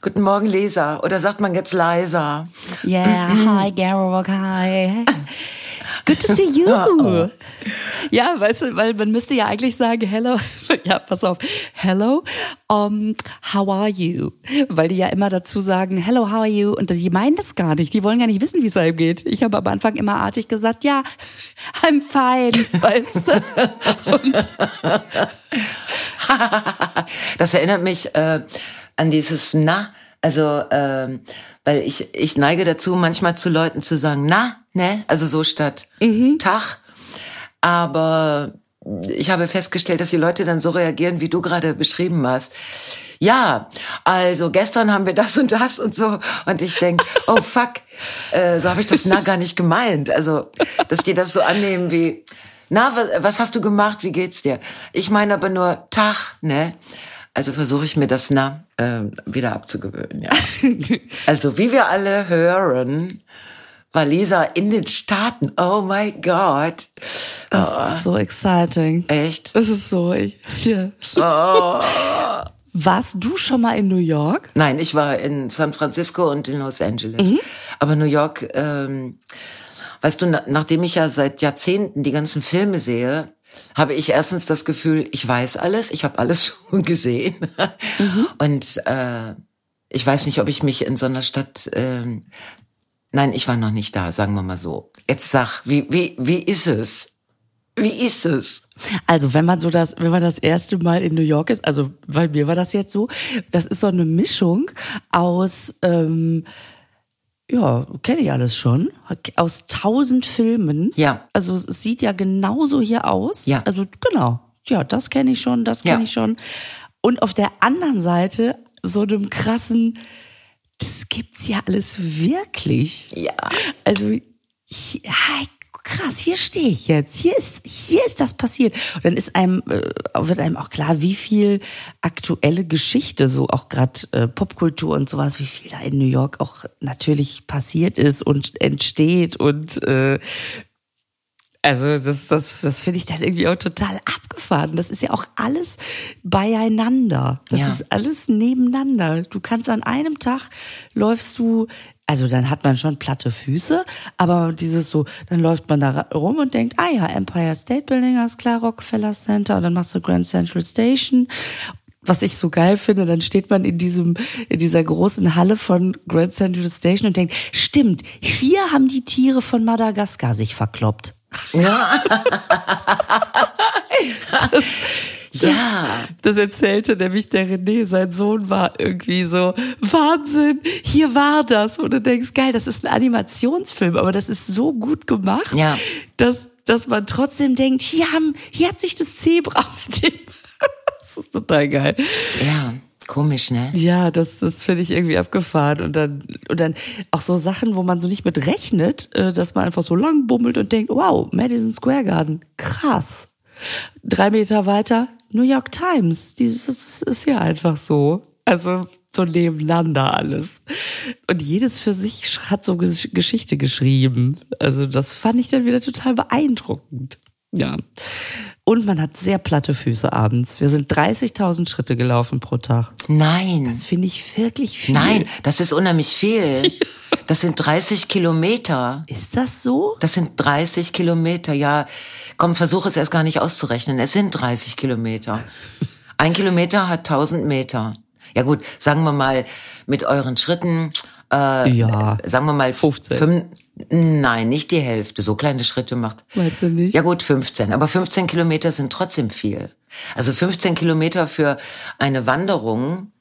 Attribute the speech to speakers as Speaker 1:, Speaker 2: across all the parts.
Speaker 1: guten Morgen, Lisa. Oder sagt man jetzt leiser?
Speaker 2: Yeah, hi, Garrock, hi. Good to see you. Oh. Ja, weißt du, weil man müsste ja eigentlich sagen, hello, ja, pass auf, hello, um, how are you? Weil die ja immer dazu sagen, hello, how are you? Und die meinen das gar nicht. Die wollen gar nicht wissen, wie es einem geht. Ich habe am Anfang immer artig gesagt, ja, I'm fine, weißt du? Und
Speaker 1: das erinnert mich äh, an dieses Na, also ähm, weil ich ich neige dazu manchmal zu Leuten zu sagen Na, ne, also so statt mhm. Tag, aber ich habe festgestellt, dass die Leute dann so reagieren, wie du gerade beschrieben hast. Ja, also gestern haben wir das und das und so. Und ich denk, oh fuck, äh, so habe ich das na gar nicht gemeint. Also, dass die das so annehmen wie, na, was, was hast du gemacht? Wie geht's dir? Ich meine aber nur Tag, ne? Also versuche ich mir das na äh, wieder abzugewöhnen, ja. also wie wir alle hören, war Lisa in den Staaten. Oh my God.
Speaker 2: Das oh. ist so exciting.
Speaker 1: Echt?
Speaker 2: Das ist so, ich, yeah. oh. Warst du schon mal in New York?
Speaker 1: Nein, ich war in San Francisco und in Los Angeles. Mhm. Aber New York, ähm, weißt du, na, nachdem ich ja seit Jahrzehnten die ganzen Filme sehe, habe ich erstens das Gefühl, ich weiß alles, ich habe alles schon gesehen. Mhm. Und äh, ich weiß nicht, ob ich mich in so einer Stadt äh, Nein, ich war noch nicht da, sagen wir mal so. Jetzt sag, wie, wie, wie ist es? Wie ist es?
Speaker 2: Also, wenn man so das, wenn man das erste Mal in New York ist, also, weil mir war das jetzt so, das ist so eine Mischung aus, ähm, ja, kenne ich alles schon, aus tausend Filmen.
Speaker 1: Ja.
Speaker 2: Also, es sieht ja genauso hier aus.
Speaker 1: Ja.
Speaker 2: Also, genau. Ja, das kenne ich schon, das kenne ja. ich schon. Und auf der anderen Seite so einem krassen, das gibt's ja alles wirklich.
Speaker 1: Ja.
Speaker 2: Also, ja, krass, hier stehe ich jetzt. Hier ist, hier ist das passiert. Und dann ist einem, äh, wird einem auch klar, wie viel aktuelle Geschichte, so auch gerade äh, Popkultur und sowas, wie viel da in New York auch natürlich passiert ist und entsteht und äh, also das, das, das finde ich dann irgendwie auch total abgefahren. Das ist ja auch alles beieinander. Das ja. ist alles nebeneinander. Du kannst an einem Tag läufst du, also dann hat man schon platte Füße, aber dieses so, dann läuft man da rum und denkt, ah ja, Empire State Building, ist klar, Rockefeller Center, und dann machst du Grand Central Station was ich so geil finde, dann steht man in diesem, in dieser großen Halle von Grand Central Station und denkt, stimmt, hier haben die Tiere von Madagaskar sich verkloppt.
Speaker 1: Ja.
Speaker 2: das, ja. Das, das erzählte nämlich der René, sein Sohn war irgendwie so, Wahnsinn, hier war das. Und du denkst, geil, das ist ein Animationsfilm, aber das ist so gut gemacht,
Speaker 1: ja.
Speaker 2: dass, dass man trotzdem denkt, hier haben, hier hat sich das Zebra mit dem, das ist total geil.
Speaker 1: Ja. Komisch, ne?
Speaker 2: Ja, das, das finde ich irgendwie abgefahren. Und dann, und dann auch so Sachen, wo man so nicht mit rechnet, äh, dass man einfach so lang bummelt und denkt, wow, Madison Square Garden, krass. Drei Meter weiter, New York Times. Dieses ist ja einfach so. Also so nebeneinander alles. Und jedes für sich hat so Geschichte geschrieben. Also das fand ich dann wieder total beeindruckend. Ja. Und man hat sehr platte Füße abends. Wir sind 30.000 Schritte gelaufen pro Tag.
Speaker 1: Nein.
Speaker 2: Das finde ich wirklich viel.
Speaker 1: Nein, das ist unheimlich viel. Das sind 30 Kilometer.
Speaker 2: Ist das so?
Speaker 1: Das sind 30 Kilometer, ja. Komm, versuch es erst gar nicht auszurechnen. Es sind 30 Kilometer. Ein Kilometer hat 1000 Meter. Ja gut, sagen wir mal mit euren Schritten, äh,
Speaker 2: ja,
Speaker 1: sagen wir mal
Speaker 2: 15.
Speaker 1: 5, Nein, nicht die Hälfte. So kleine Schritte macht.
Speaker 2: Meinst du nicht?
Speaker 1: Ja gut, 15. Aber 15 Kilometer sind trotzdem viel. Also 15 Kilometer für eine Wanderung,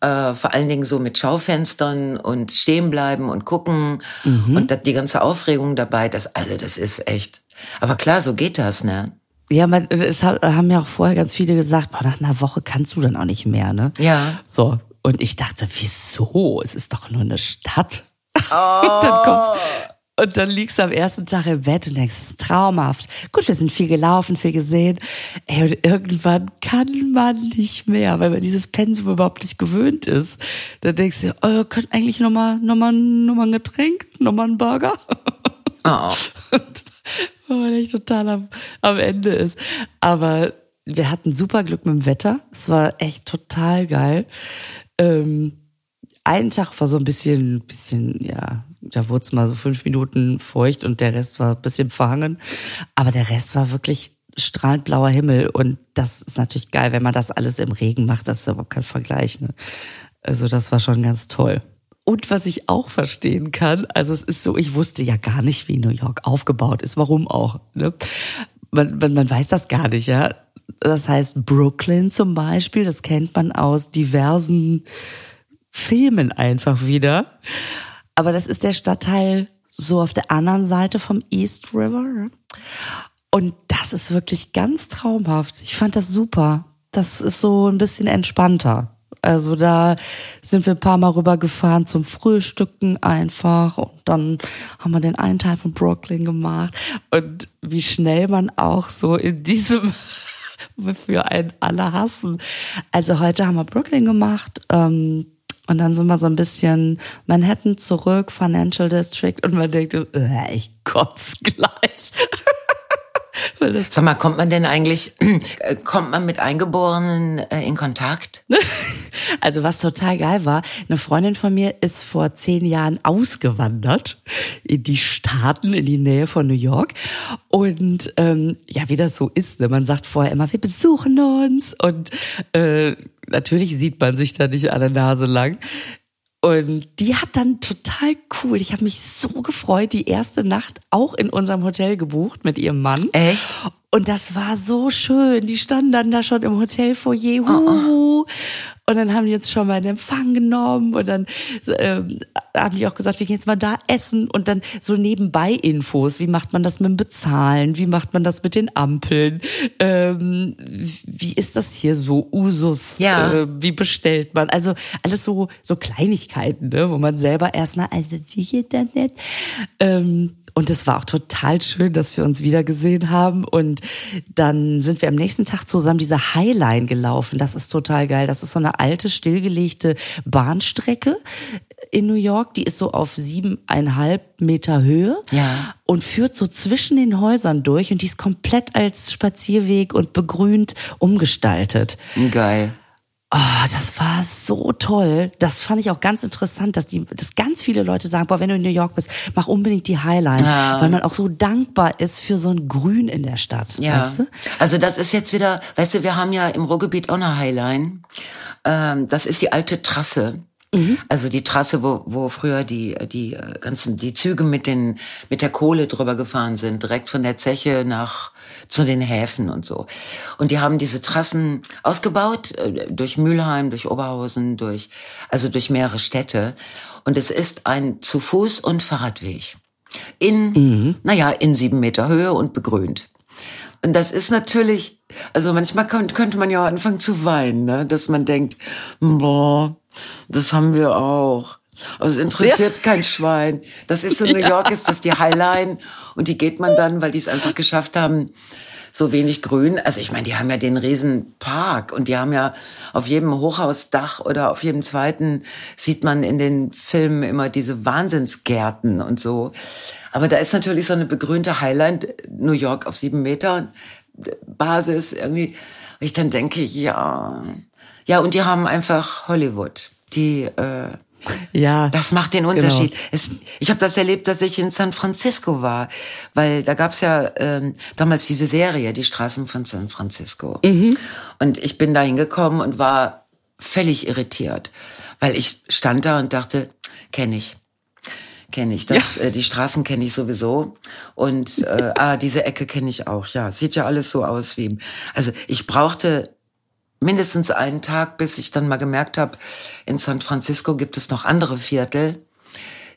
Speaker 1: äh, vor allen Dingen so mit Schaufenstern und stehen bleiben und gucken mhm. und die ganze Aufregung dabei, das, also das ist echt. Aber klar, so geht das, ne?
Speaker 2: Ja, man, es haben ja auch vorher ganz viele gesagt, boah, nach einer Woche kannst du dann auch nicht mehr, ne?
Speaker 1: Ja.
Speaker 2: So. Und ich dachte, wieso? Es ist doch nur eine Stadt. Oh. und dann kommst, und dann liegst du am ersten Tag im Bett und denkst, es ist traumhaft. Gut, wir sind viel gelaufen, viel gesehen. Ey, und irgendwann kann man nicht mehr, weil man dieses Pensum überhaupt nicht gewöhnt ist. Dann denkst du, oh, ihr könnt eigentlich nochmal noch mal, noch mal ein Getränk, nochmal einen Burger.
Speaker 1: Oh.
Speaker 2: Und, weil man echt total am, am Ende ist. Aber wir hatten super Glück mit dem Wetter. Es war echt total geil. Ähm, ein Tag war so ein bisschen, bisschen, ja, da wurde es mal so fünf Minuten feucht und der Rest war ein bisschen verhangen. Aber der Rest war wirklich strahlend blauer Himmel und das ist natürlich geil, wenn man das alles im Regen macht. Das ist überhaupt kein Vergleich. Ne? Also das war schon ganz toll. Und was ich auch verstehen kann, also es ist so, ich wusste ja gar nicht, wie New York aufgebaut ist. Warum auch? Ne? Man, man, man weiß das gar nicht, ja. Das heißt Brooklyn zum Beispiel, das kennt man aus diversen Filmen einfach wieder. Aber das ist der Stadtteil so auf der anderen Seite vom East River. Und das ist wirklich ganz traumhaft. Ich fand das super. Das ist so ein bisschen entspannter. Also da sind wir ein paar Mal rübergefahren zum Frühstücken einfach und dann haben wir den einen Teil von Brooklyn gemacht und wie schnell man auch so in diesem für einen alle hassen. Also heute haben wir Brooklyn gemacht. Ähm, und dann sind wir so ein bisschen Manhattan zurück, Financial District, und man denkt, äh, ich kotze gleich.
Speaker 1: Sag mal, kommt man denn eigentlich, äh, kommt man mit Eingeborenen äh, in Kontakt?
Speaker 2: Also was total geil war, eine Freundin von mir ist vor zehn Jahren ausgewandert in die Staaten, in die Nähe von New York. Und ähm, ja, wie das so ist, ne? man sagt vorher immer, wir besuchen uns. Und äh, natürlich sieht man sich da nicht an der Nase lang. Und die hat dann total cool, ich habe mich so gefreut, die erste Nacht auch in unserem Hotel gebucht mit ihrem Mann.
Speaker 1: Echt?
Speaker 2: Und das war so schön. Die standen dann da schon im Hotelfoyer. Huhu. Oh, oh. Und dann haben die uns schon mal in Empfang genommen und dann ähm, haben die auch gesagt, wir gehen jetzt mal da essen und dann so nebenbei Infos. Wie macht man das mit dem Bezahlen? Wie macht man das mit den Ampeln? Ähm, wie ist das hier so Usus?
Speaker 1: Ja.
Speaker 2: Äh, wie bestellt man? Also alles so so Kleinigkeiten, ne? wo man selber erstmal, also wie geht das nicht? Ähm, und es war auch total schön, dass wir uns wiedergesehen haben. Und dann sind wir am nächsten Tag zusammen diese Highline gelaufen. Das ist total geil. Das ist so eine alte, stillgelegte Bahnstrecke in New York. Die ist so auf siebeneinhalb Meter Höhe.
Speaker 1: Ja.
Speaker 2: Und führt so zwischen den Häusern durch. Und die ist komplett als Spazierweg und begrünt umgestaltet.
Speaker 1: Geil.
Speaker 2: Oh, das war so toll. Das fand ich auch ganz interessant, dass die, dass ganz viele Leute sagen, boah, wenn du in New York bist, mach unbedingt die Highline, ja. weil man auch so dankbar ist für so ein Grün in der Stadt. Ja. Weißt du?
Speaker 1: Also das ist jetzt wieder, weißt du, wir haben ja im Ruhrgebiet auch eine Highline. Ähm, das ist die alte Trasse. Mhm. Also die Trasse, wo, wo früher die, die äh, ganzen, die Züge mit den, mit der Kohle drüber gefahren sind, direkt von der Zeche nach, zu den Häfen und so. Und die haben diese Trassen ausgebaut, äh, durch Mülheim, durch Oberhausen, durch, also durch mehrere Städte. Und es ist ein zu Fuß- und Fahrradweg. In, mhm. naja, in sieben Meter Höhe und begrünt. Und das ist natürlich, also manchmal könnte man ja anfangen zu weinen, ne? dass man denkt, boah, das haben wir auch. Aber es interessiert ja. kein Schwein. Das ist so, New York ist das die Highline und die geht man dann, weil die es einfach geschafft haben, so wenig Grün. Also ich meine, die haben ja den riesen Park und die haben ja auf jedem Hochhausdach oder auf jedem zweiten sieht man in den Filmen immer diese Wahnsinnsgärten und so. Aber da ist natürlich so eine begrünte Highline, New York auf sieben Meter Basis irgendwie. Ich dann denke, ja, ja, und die haben einfach Hollywood. Die äh,
Speaker 2: ja,
Speaker 1: das macht den Unterschied. Genau. Es, ich habe das erlebt, dass ich in San Francisco war, weil da gab's ja ähm, damals diese Serie, die Straßen von San Francisco. Mhm. Und ich bin da hingekommen und war völlig irritiert, weil ich stand da und dachte, kenne ich kenne ich. Das, ja. äh, die Straßen kenne ich sowieso. Und äh, ah, diese Ecke kenne ich auch. Ja, sieht ja alles so aus wie. Also ich brauchte mindestens einen Tag, bis ich dann mal gemerkt habe, in San Francisco gibt es noch andere Viertel,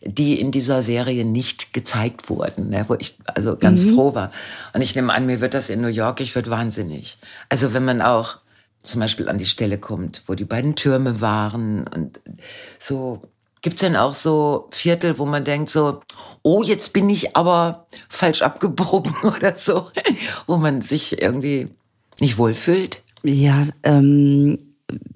Speaker 1: die in dieser Serie nicht gezeigt wurden, ne, wo ich also ganz mhm. froh war. Und ich nehme an, mir wird das in New York, ich würde wahnsinnig. Also wenn man auch zum Beispiel an die Stelle kommt, wo die beiden Türme waren und so. Gibt's denn auch so Viertel, wo man denkt so, oh, jetzt bin ich aber falsch abgebogen oder so, wo man sich irgendwie nicht wohlfühlt?
Speaker 2: Ja, ähm,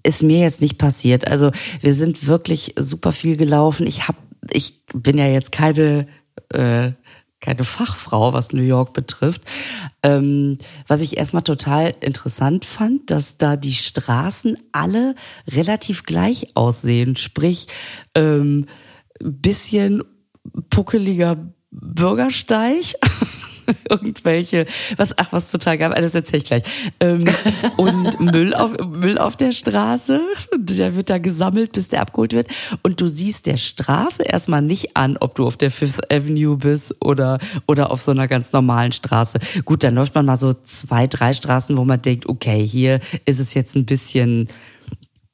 Speaker 2: ist mir jetzt nicht passiert. Also wir sind wirklich super viel gelaufen. Ich hab, ich bin ja jetzt keine äh, keine Fachfrau, was New York betrifft. Ähm, was ich erstmal total interessant fand, dass da die Straßen alle relativ gleich aussehen. Sprich, ähm, bisschen puckeliger Bürgersteig. irgendwelche, was, ach, was total geil, das erzähle ich gleich. Ähm, und Müll auf, Müll auf der Straße, der wird da gesammelt, bis der abgeholt wird. Und du siehst der Straße erstmal nicht an, ob du auf der Fifth Avenue bist oder, oder auf so einer ganz normalen Straße. Gut, dann läuft man mal so zwei, drei Straßen, wo man denkt, okay, hier ist es jetzt ein bisschen,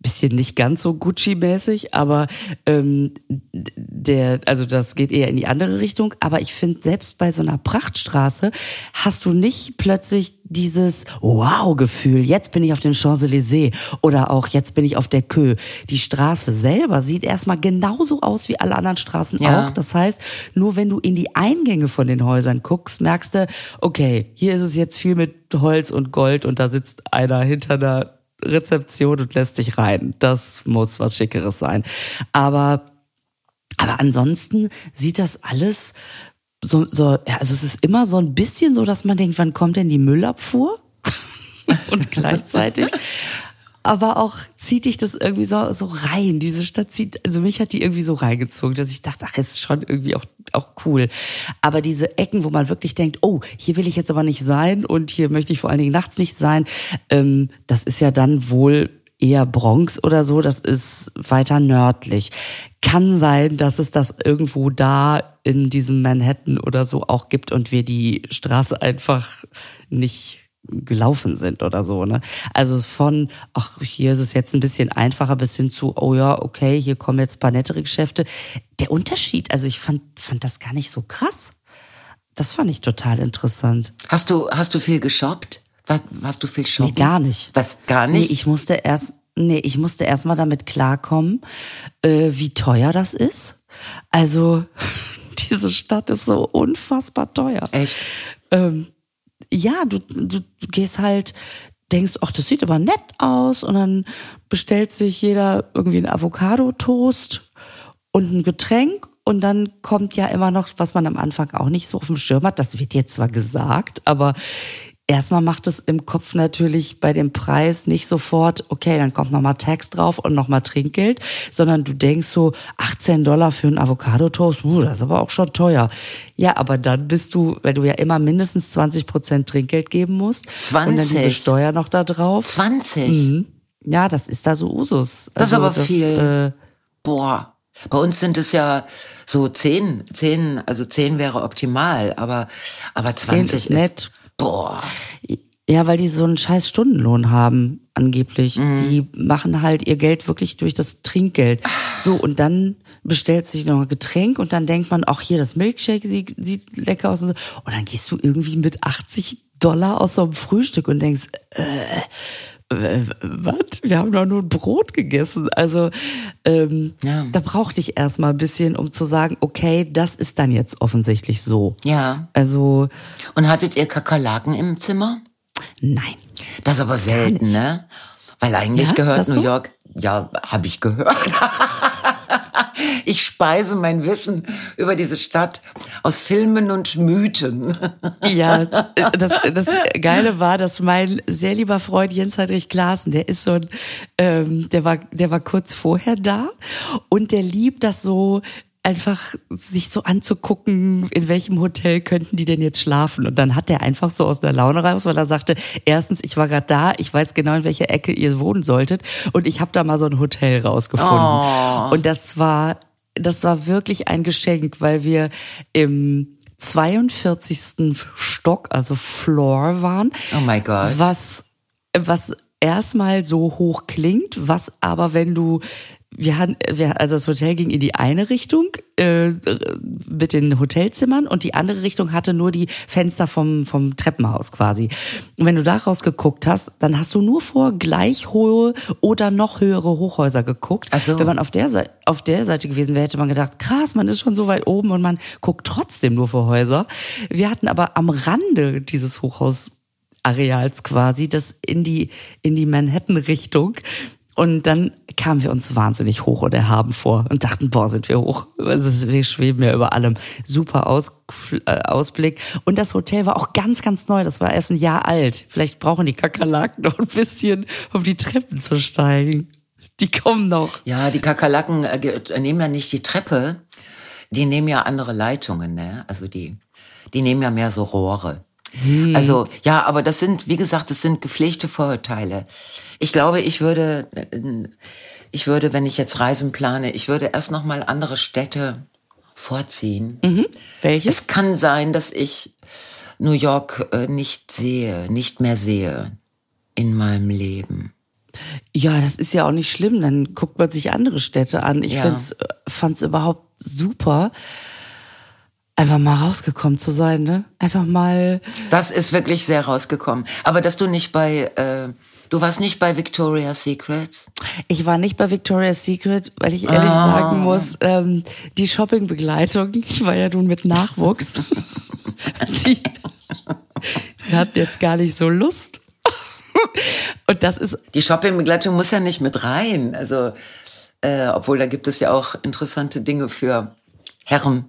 Speaker 2: bisschen nicht ganz so Gucci-mäßig, aber ähm, der, also das geht eher in die andere Richtung. Aber ich finde, selbst bei so einer Prachtstraße hast du nicht plötzlich dieses Wow-Gefühl, jetzt bin ich auf den Champs-Élysées oder auch jetzt bin ich auf der Queue. Die Straße selber sieht erstmal genauso aus wie alle anderen Straßen ja. auch. Das heißt, nur wenn du in die Eingänge von den Häusern guckst, merkst du, okay, hier ist es jetzt viel mit Holz und Gold und da sitzt einer hinter einer Rezeption und lässt dich rein. Das muss was Schickeres sein. Aber, aber ansonsten sieht das alles so, so, also es ist immer so ein bisschen so, dass man denkt, wann kommt denn die Müllabfuhr? und gleichzeitig aber auch zieht dich das irgendwie so, so rein. Diese Stadt zieht, also mich hat die irgendwie so reingezogen, dass ich dachte, ach, ist schon irgendwie auch, auch cool. Aber diese Ecken, wo man wirklich denkt, oh, hier will ich jetzt aber nicht sein und hier möchte ich vor allen Dingen nachts nicht sein, ähm, das ist ja dann wohl eher Bronx oder so, das ist weiter nördlich. Kann sein, dass es das irgendwo da in diesem Manhattan oder so auch gibt und wir die Straße einfach nicht gelaufen sind oder so. Ne? Also von, ach, hier ist es jetzt ein bisschen einfacher bis hin zu, oh ja, okay, hier kommen jetzt paar nettere Geschäfte. Der Unterschied, also ich fand, fand das gar nicht so krass. Das fand ich total interessant.
Speaker 1: Hast du, hast du viel geshoppt? Was, hast du viel shoppen?
Speaker 2: Nee, gar nicht.
Speaker 1: Was, gar nicht?
Speaker 2: Nee, ich musste erst, nee, ich musste erst mal damit klarkommen, äh, wie teuer das ist. Also, diese Stadt ist so unfassbar teuer.
Speaker 1: Echt?
Speaker 2: Ähm, ja, du, du, gehst halt, denkst, ach, das sieht aber nett aus. Und dann bestellt sich jeder irgendwie einen Avocado-Toast und ein Getränk. Und dann kommt ja immer noch, was man am Anfang auch nicht so auf dem Schirm hat, das wird jetzt zwar gesagt, aber Erstmal macht es im Kopf natürlich bei dem Preis nicht sofort, okay, dann kommt nochmal Tax drauf und nochmal Trinkgeld, sondern du denkst so, 18 Dollar für einen Avocado-Toast, uh, das ist aber auch schon teuer. Ja, aber dann bist du, weil du ja immer mindestens 20 Prozent Trinkgeld geben musst.
Speaker 1: 20?
Speaker 2: Und dann diese Steuer noch da drauf.
Speaker 1: 20?
Speaker 2: Mhm. Ja, das ist da so Usus.
Speaker 1: Das also, ist aber das, viel. Äh, Boah. Bei uns sind es ja so zehn, zehn, also zehn wäre optimal, aber, aber 20 ist, ist
Speaker 2: nett.
Speaker 1: Boah.
Speaker 2: Ja, weil die so einen scheiß Stundenlohn haben, angeblich. Mhm. Die machen halt ihr Geld wirklich durch das Trinkgeld. So, und dann bestellt sich noch ein Getränk und dann denkt man, ach hier, das Milkshake sieht, sieht lecker aus und so. Und dann gehst du irgendwie mit 80 Dollar aus so einem Frühstück und denkst, äh, was? Wir haben doch nur Brot gegessen. Also ähm, ja. da brauchte ich erstmal ein bisschen, um zu sagen, okay, das ist dann jetzt offensichtlich so.
Speaker 1: Ja.
Speaker 2: Also.
Speaker 1: Und hattet ihr Kakerlaken im Zimmer?
Speaker 2: Nein.
Speaker 1: Das ist aber selten, ne? Weil eigentlich ja, gehört New so? York, ja, habe ich gehört. ich speise mein Wissen über diese Stadt aus Filmen und Mythen.
Speaker 2: Ja, das, das Geile war, dass mein sehr lieber Freund Jens Heinrich Klaassen, der ist so ein, ähm, der war, der war kurz vorher da und der liebt das so einfach sich so anzugucken, in welchem Hotel könnten die denn jetzt schlafen. Und dann hat er einfach so aus der Laune raus, weil er sagte, erstens, ich war gerade da, ich weiß genau, in welcher Ecke ihr wohnen solltet. Und ich habe da mal so ein Hotel rausgefunden. Oh. Und das war, das war wirklich ein Geschenk, weil wir im 42. Stock, also Floor waren.
Speaker 1: Oh my God.
Speaker 2: Was, was erstmal so hoch klingt, was aber, wenn du wir hatten, wir, also das Hotel ging in die eine Richtung äh, mit den Hotelzimmern und die andere Richtung hatte nur die Fenster vom vom Treppenhaus quasi. Und wenn du da rausgeguckt hast, dann hast du nur vor gleich hohe oder noch höhere Hochhäuser geguckt.
Speaker 1: Ach so.
Speaker 2: Wenn man auf der Seite auf der Seite gewesen wäre, hätte man gedacht, krass, man ist schon so weit oben und man guckt trotzdem nur vor Häuser. Wir hatten aber am Rande dieses Hochhausareals quasi, das in die in die Manhattan Richtung Und dann kamen wir uns wahnsinnig hoch und erhaben vor und dachten, boah, sind wir hoch. Also wir schweben ja über allem. Super Aus, äh, Ausblick. Und das Hotel war auch ganz, ganz neu. Das war erst ein Jahr alt. Vielleicht brauchen die Kakerlaken noch ein bisschen, um die Treppen zu steigen. Die kommen noch.
Speaker 1: Ja, die Kakerlaken äh, nehmen ja nicht die Treppe. Die nehmen ja andere Leitungen, ne? Also die, die nehmen ja mehr so Rohre. Hm. Also ja, aber das sind, wie gesagt, das sind gepflegte Vorurteile. Ich glaube, ich würde, ich würde, wenn ich jetzt Reisen plane, ich würde erst noch mal andere Städte vorziehen.
Speaker 2: Mhm. Welche?
Speaker 1: Es kann sein, dass ich New York äh, nicht sehe, nicht mehr sehe in meinem Leben.
Speaker 2: Ja, das ist ja auch nicht schlimm. Dann guckt man sich andere Städte an. Ich ja. fand es überhaupt super einfach mal rausgekommen zu sein, ne? Einfach mal.
Speaker 1: Das ist wirklich sehr rausgekommen. Aber dass du nicht bei, äh, du warst nicht bei Victoria's Secret?
Speaker 2: Ich war nicht bei Victoria's Secret, weil ich ehrlich ah. sagen muss, ähm, die Shoppingbegleitung, ich war ja nun mit Nachwuchs, die, die hatten jetzt gar nicht so Lust. Und das ist.
Speaker 1: Die Shoppingbegleitung muss ja nicht mit rein. Also, äh, obwohl da gibt es ja auch interessante Dinge für Herren.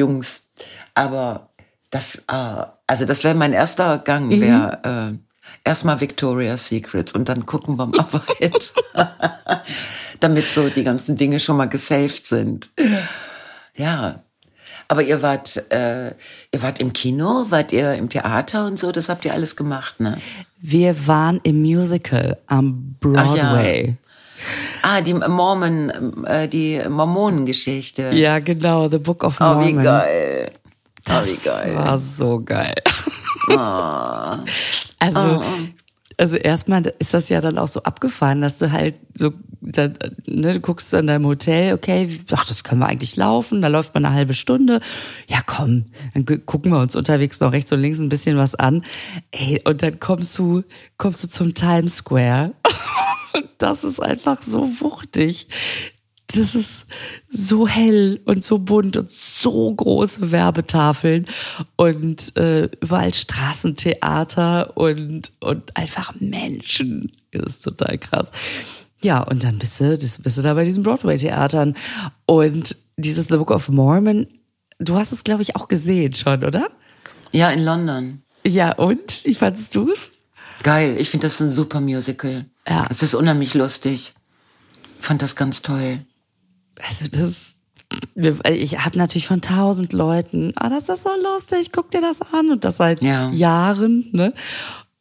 Speaker 1: Jungs. Aber das, äh, also das wäre mein erster Gang, mhm. wäre äh, erstmal Victoria's Secrets und dann gucken wir mal weiter. Damit so die ganzen Dinge schon mal gesaved sind. Ja. Aber ihr wart, äh, ihr wart im Kino, wart ihr im Theater und so, das habt ihr alles gemacht, ne?
Speaker 2: Wir waren im Musical am Broadway.
Speaker 1: Ah, die Mormon, äh, die Mormonengeschichte.
Speaker 2: Ja, genau, The Book of Mormon.
Speaker 1: Oh, wie geil.
Speaker 2: Das oh, wie geil. war so geil. Oh. Also, oh. also erstmal ist das ja dann auch so abgefahren, dass du halt so, ne, du guckst an deinem Hotel, okay, ach, das können wir eigentlich laufen, da läuft man eine halbe Stunde. Ja, komm, dann gucken wir uns unterwegs noch rechts und links ein bisschen was an. Ey, und dann kommst du, kommst du zum Times Square. das ist einfach so wuchtig. Das ist so hell und so bunt und so große Werbetafeln und äh, überall Straßentheater und und einfach Menschen. Das ist total krass. Ja, und dann bist du, bist du da bei diesen Broadway-Theatern. Und dieses The Book of Mormon, du hast es, glaube ich, auch gesehen schon, oder?
Speaker 1: Ja, in London.
Speaker 2: Ja, und? Wie fandest du es?
Speaker 1: Geil, ich finde das ein super Musical. Ja. Es ist unheimlich lustig. Fand das ganz toll.
Speaker 2: Also das, ich habe natürlich von tausend Leuten, ah, das ist so lustig, guck dir das an und das seit ja. Jahren, ne?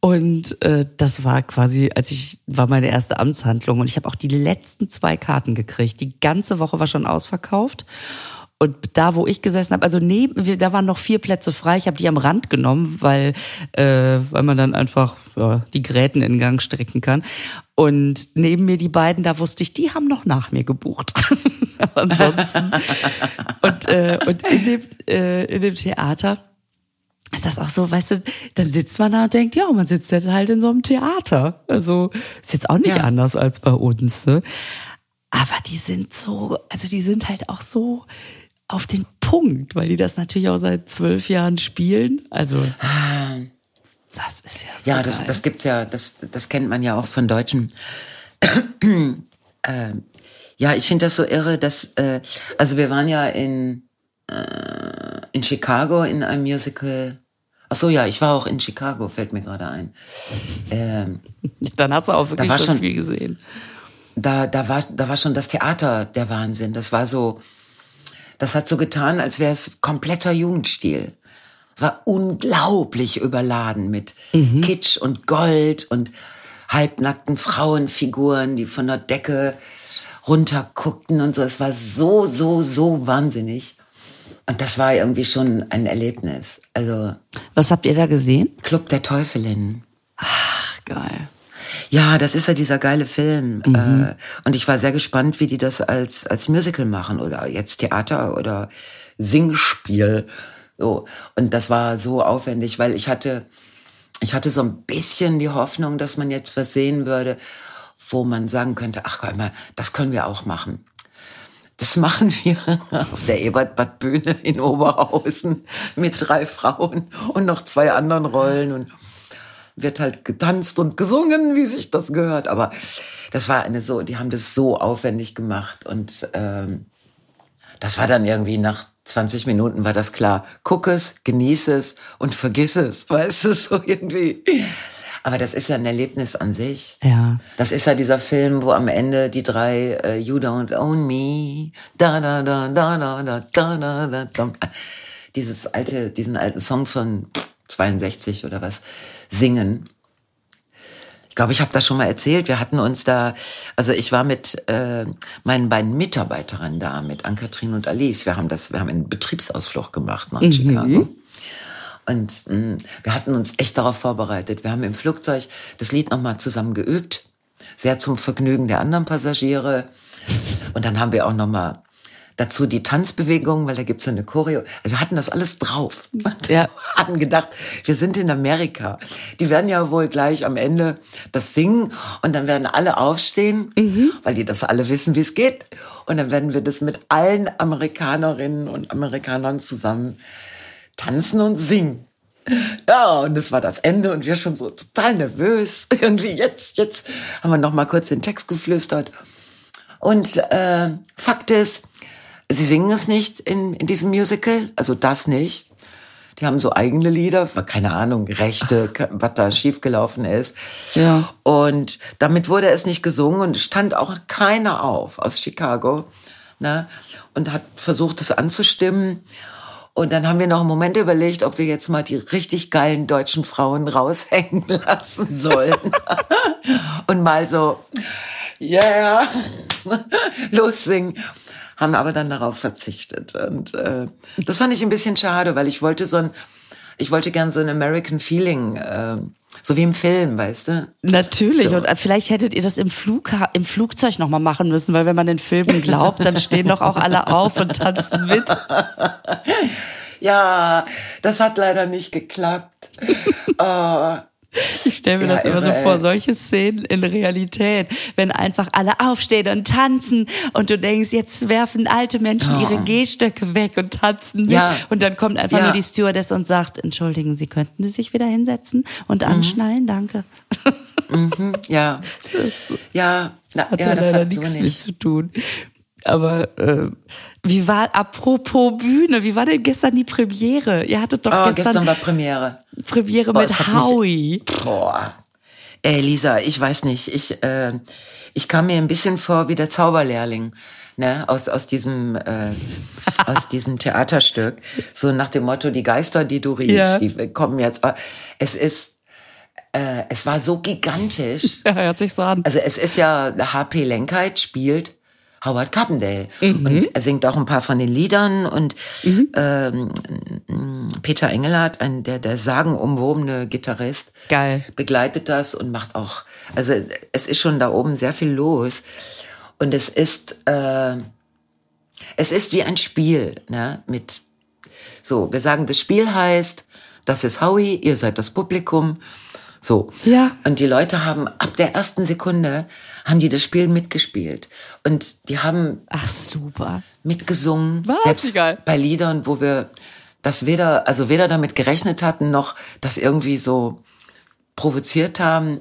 Speaker 2: Und äh, das war quasi, als ich war meine erste Amtshandlung und ich habe auch die letzten zwei Karten gekriegt. Die ganze Woche war schon ausverkauft. Und da, wo ich gesessen habe, also neben, da waren noch vier Plätze frei. Ich habe die am Rand genommen, weil, äh, weil man dann einfach ja, die Gräten in Gang strecken kann. Und neben mir die beiden, da wusste ich, die haben noch nach mir gebucht. Aber ansonsten. und äh, und in, dem, äh, in dem Theater ist das auch so, weißt du, dann sitzt man da und denkt, ja, man sitzt halt in so einem Theater. Also ist jetzt auch nicht ja. anders als bei uns. Ne? Aber die sind so, also die sind halt auch so auf den Punkt, weil die das natürlich auch seit zwölf Jahren spielen. Also das ist ja so
Speaker 1: Ja, das, das gibt's ja, das, das kennt man ja auch von Deutschen. äh, ja, ich finde das so irre, dass, äh, also wir waren ja in, äh, in Chicago in einem Musical. Ach so, ja, ich war auch in Chicago, fällt mir gerade ein.
Speaker 2: Ähm, Dann hast du auch wirklich schon, schon viel gesehen.
Speaker 1: Da, da war, da war schon das Theater der Wahnsinn. Das war so, das hat so getan, als wäre es kompletter Jugendstil. Es war unglaublich überladen mit mhm. Kitsch und Gold und halbnackten Frauenfiguren, die von der Decke runterguckten und so. Es war so, so, so wahnsinnig. Und das war irgendwie schon ein Erlebnis. Also.
Speaker 2: Was habt ihr da gesehen?
Speaker 1: Club der Teufelinnen.
Speaker 2: Ach, geil.
Speaker 1: Ja, das ist ja dieser geile Film. Mhm. Äh, und ich war sehr gespannt, wie die das als, als Musical machen oder jetzt Theater oder Singspiel. So. Und das war so aufwendig, weil ich hatte, ich hatte so ein bisschen die Hoffnung, dass man jetzt was sehen würde, wo man sagen könnte, ach guck mal, das können wir auch machen. Das machen wir auf der Ebertbad Bühne in Oberhausen mit drei Frauen und noch zwei anderen Rollen und wird halt getanzt und gesungen, wie sich das gehört. Aber das war eine so, die haben das so aufwendig gemacht und ähm, das war dann irgendwie nach 20 Minuten war das klar. Guck es, genieße es und vergiss es. Weißt du, so irgendwie. Aber das ist ja ein Erlebnis an sich.
Speaker 2: Ja.
Speaker 1: Das ist ja dieser Film, wo am Ende die drei äh, You Don't Own Me, da da da da da da da da da da dieses alte, diesen alten Song von 62 oder was singen. Ich glaube, ich habe das schon mal erzählt. Wir hatten uns da, also ich war mit äh, meinen beiden Mitarbeiterinnen da, mit Ann-Kathrin und Alice. Wir haben das, wir haben einen Betriebsausflug gemacht nach mhm. Chicago. Und mh, mm, wir hatten uns echt darauf vorbereitet. Wir haben im Flugzeug das Lied nochmal zusammen geübt, sehr zum Vergnügen der anderen Passagiere. Und dann haben wir auch nochmal dazu die Tanzbewegungen, weil da gibt's so eine Choreo. Also wir hatten das alles drauf.
Speaker 2: Ja.
Speaker 1: hatten gedacht, wir sind in Amerika. Die werden ja wohl gleich am Ende das singen und dann werden alle aufstehen, mhm. weil die das alle wissen, wie es geht. Und dann werden wir das mit allen Amerikanerinnen und Amerikanern zusammen tanzen und singen. Ja, und das war das Ende und wir schon so total nervös. Irgendwie jetzt, jetzt haben wir noch mal kurz den Text geflüstert. Und äh, Fakt ist, Sie singen es nicht in, in diesem Musical, also das nicht. Die haben so eigene Lieder, keine Ahnung, Rechte, was da schiefgelaufen ist.
Speaker 2: Ja.
Speaker 1: Und damit wurde es nicht gesungen und stand auch keiner auf aus Chicago ne, und hat versucht, es anzustimmen. Und dann haben wir noch einen Moment überlegt, ob wir jetzt mal die richtig geilen deutschen Frauen raushängen lassen sollen. und mal so, yeah, lossingen haben aber dann darauf verzichtet. Und äh, das fand ich ein bisschen schade, weil ich wollte so ein, ich wollte gern so ein American Feeling, äh, so wie im Film, weißt du?
Speaker 2: Natürlich. So. Und vielleicht hättet ihr das im, Flug, im Flugzeug nochmal machen müssen, weil wenn man den Filmen glaubt, dann stehen doch auch alle auf und tanzen mit.
Speaker 1: Ja, das hat leider nicht geklappt. oh,
Speaker 2: ich stelle mir ja, das immer so vor, solche Szenen in Realität, wenn einfach alle aufstehen und tanzen und du denkst, jetzt werfen alte Menschen oh. ihre Gehstöcke weg und tanzen ja. und dann kommt einfach ja. nur die Stewardess und sagt, entschuldigen Sie, könnten Sie sich wieder hinsetzen und mhm. anschnallen? Danke.
Speaker 1: Mhm, ja, ja, na,
Speaker 2: hat
Speaker 1: ja,
Speaker 2: das hat nichts so mit zu tun. Aber äh, wie war, apropos Bühne, wie war denn gestern die Premiere? Ihr hattet doch
Speaker 1: oh,
Speaker 2: gestern,
Speaker 1: gestern war Premiere.
Speaker 2: Premiere boah, mit Howie.
Speaker 1: Mich, boah. Ey, Lisa, ich weiß nicht. Ich, äh, ich kam mir ein bisschen vor wie der Zauberlehrling. Ne, aus, aus diesem, äh, aus diesem Theaterstück. So nach dem Motto, die Geister, die du riechst, ja. die kommen jetzt. Es ist, äh, es war so gigantisch.
Speaker 2: Ja, hört sich so an.
Speaker 1: Also es ist ja, HP Lenkheit spielt Howard Carpendale. Mhm. Und er singt auch ein paar von den Liedern und mhm. ähm, Peter Engelhardt, ein der, der sagenumwobene Gitarrist,
Speaker 2: Geil.
Speaker 1: begleitet das und macht auch, also es ist schon da oben sehr viel los. Und es ist, äh, es ist wie ein Spiel, ne, mit, so, wir sagen, das Spiel heißt, das ist Howie, ihr seid das Publikum so.
Speaker 2: Ja.
Speaker 1: Und die Leute haben ab der ersten Sekunde haben die das Spiel mitgespielt und die haben
Speaker 2: ach super
Speaker 1: mitgesungen
Speaker 2: Was?
Speaker 1: selbst
Speaker 2: Geil.
Speaker 1: bei Liedern, wo wir das weder also weder damit gerechnet hatten noch das irgendwie so provoziert haben.